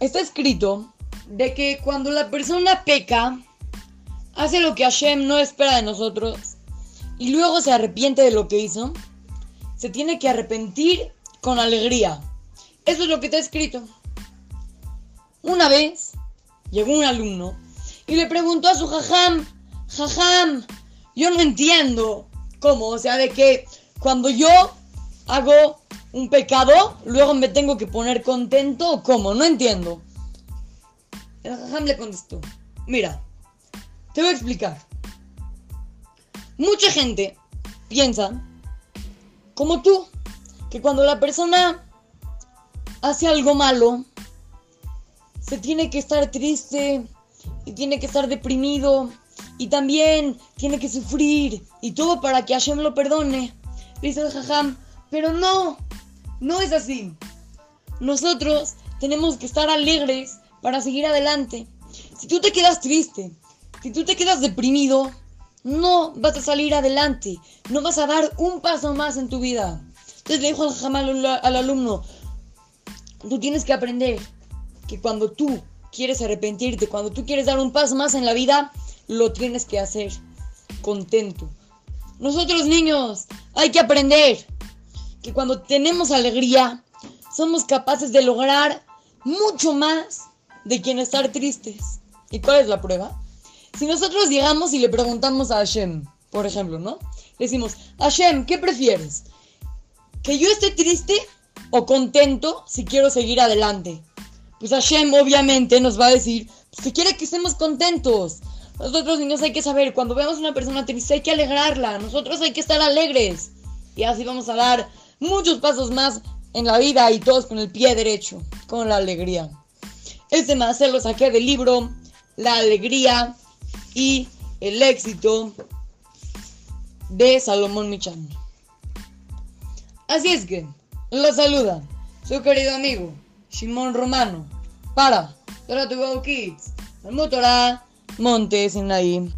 está escrito de que cuando la persona peca, hace lo que Hashem no espera de nosotros y luego se arrepiente de lo que hizo, se tiene que arrepentir con alegría. Eso es lo que está escrito. Una vez llegó un alumno y le preguntó a su jajam, jajam, yo no entiendo cómo, o sea, de que cuando yo hago un pecado, luego me tengo que poner contento cómo, no entiendo. El jajam le contestó, mira, te voy a explicar. Mucha gente piensa, como tú, que cuando la persona hace algo malo, se tiene que estar triste y tiene que estar deprimido y también tiene que sufrir y todo para que Hashem lo perdone. Dice el jajam, pero no, no es así. Nosotros tenemos que estar alegres para seguir adelante. Si tú te quedas triste, si tú te quedas deprimido, no vas a salir adelante, no vas a dar un paso más en tu vida. Entonces le dijo al jajam al, al alumno, tú tienes que aprender que cuando tú quieres arrepentirte, cuando tú quieres dar un paso más en la vida, lo tienes que hacer contento. Nosotros niños hay que aprender que cuando tenemos alegría somos capaces de lograr mucho más de quien estar tristes. ¿Y cuál es la prueba? Si nosotros llegamos y le preguntamos a Hashem, por ejemplo, ¿no? Decimos, Hashem, ¿qué prefieres? ¿Que yo esté triste o contento si quiero seguir adelante? Pues Hashem obviamente nos va a decir pues, quiere que estemos contentos. Nosotros niños hay que saber, cuando vemos a una persona triste hay que alegrarla, nosotros hay que estar alegres. Y así vamos a dar muchos pasos más en la vida y todos con el pie derecho, con la alegría. Este más lo saqué del libro La alegría y el éxito de Salomón Michan. Así es que, lo saluda su querido amigo Shimon Romano para Torah to Go Kids, el Motorá Montes ahí.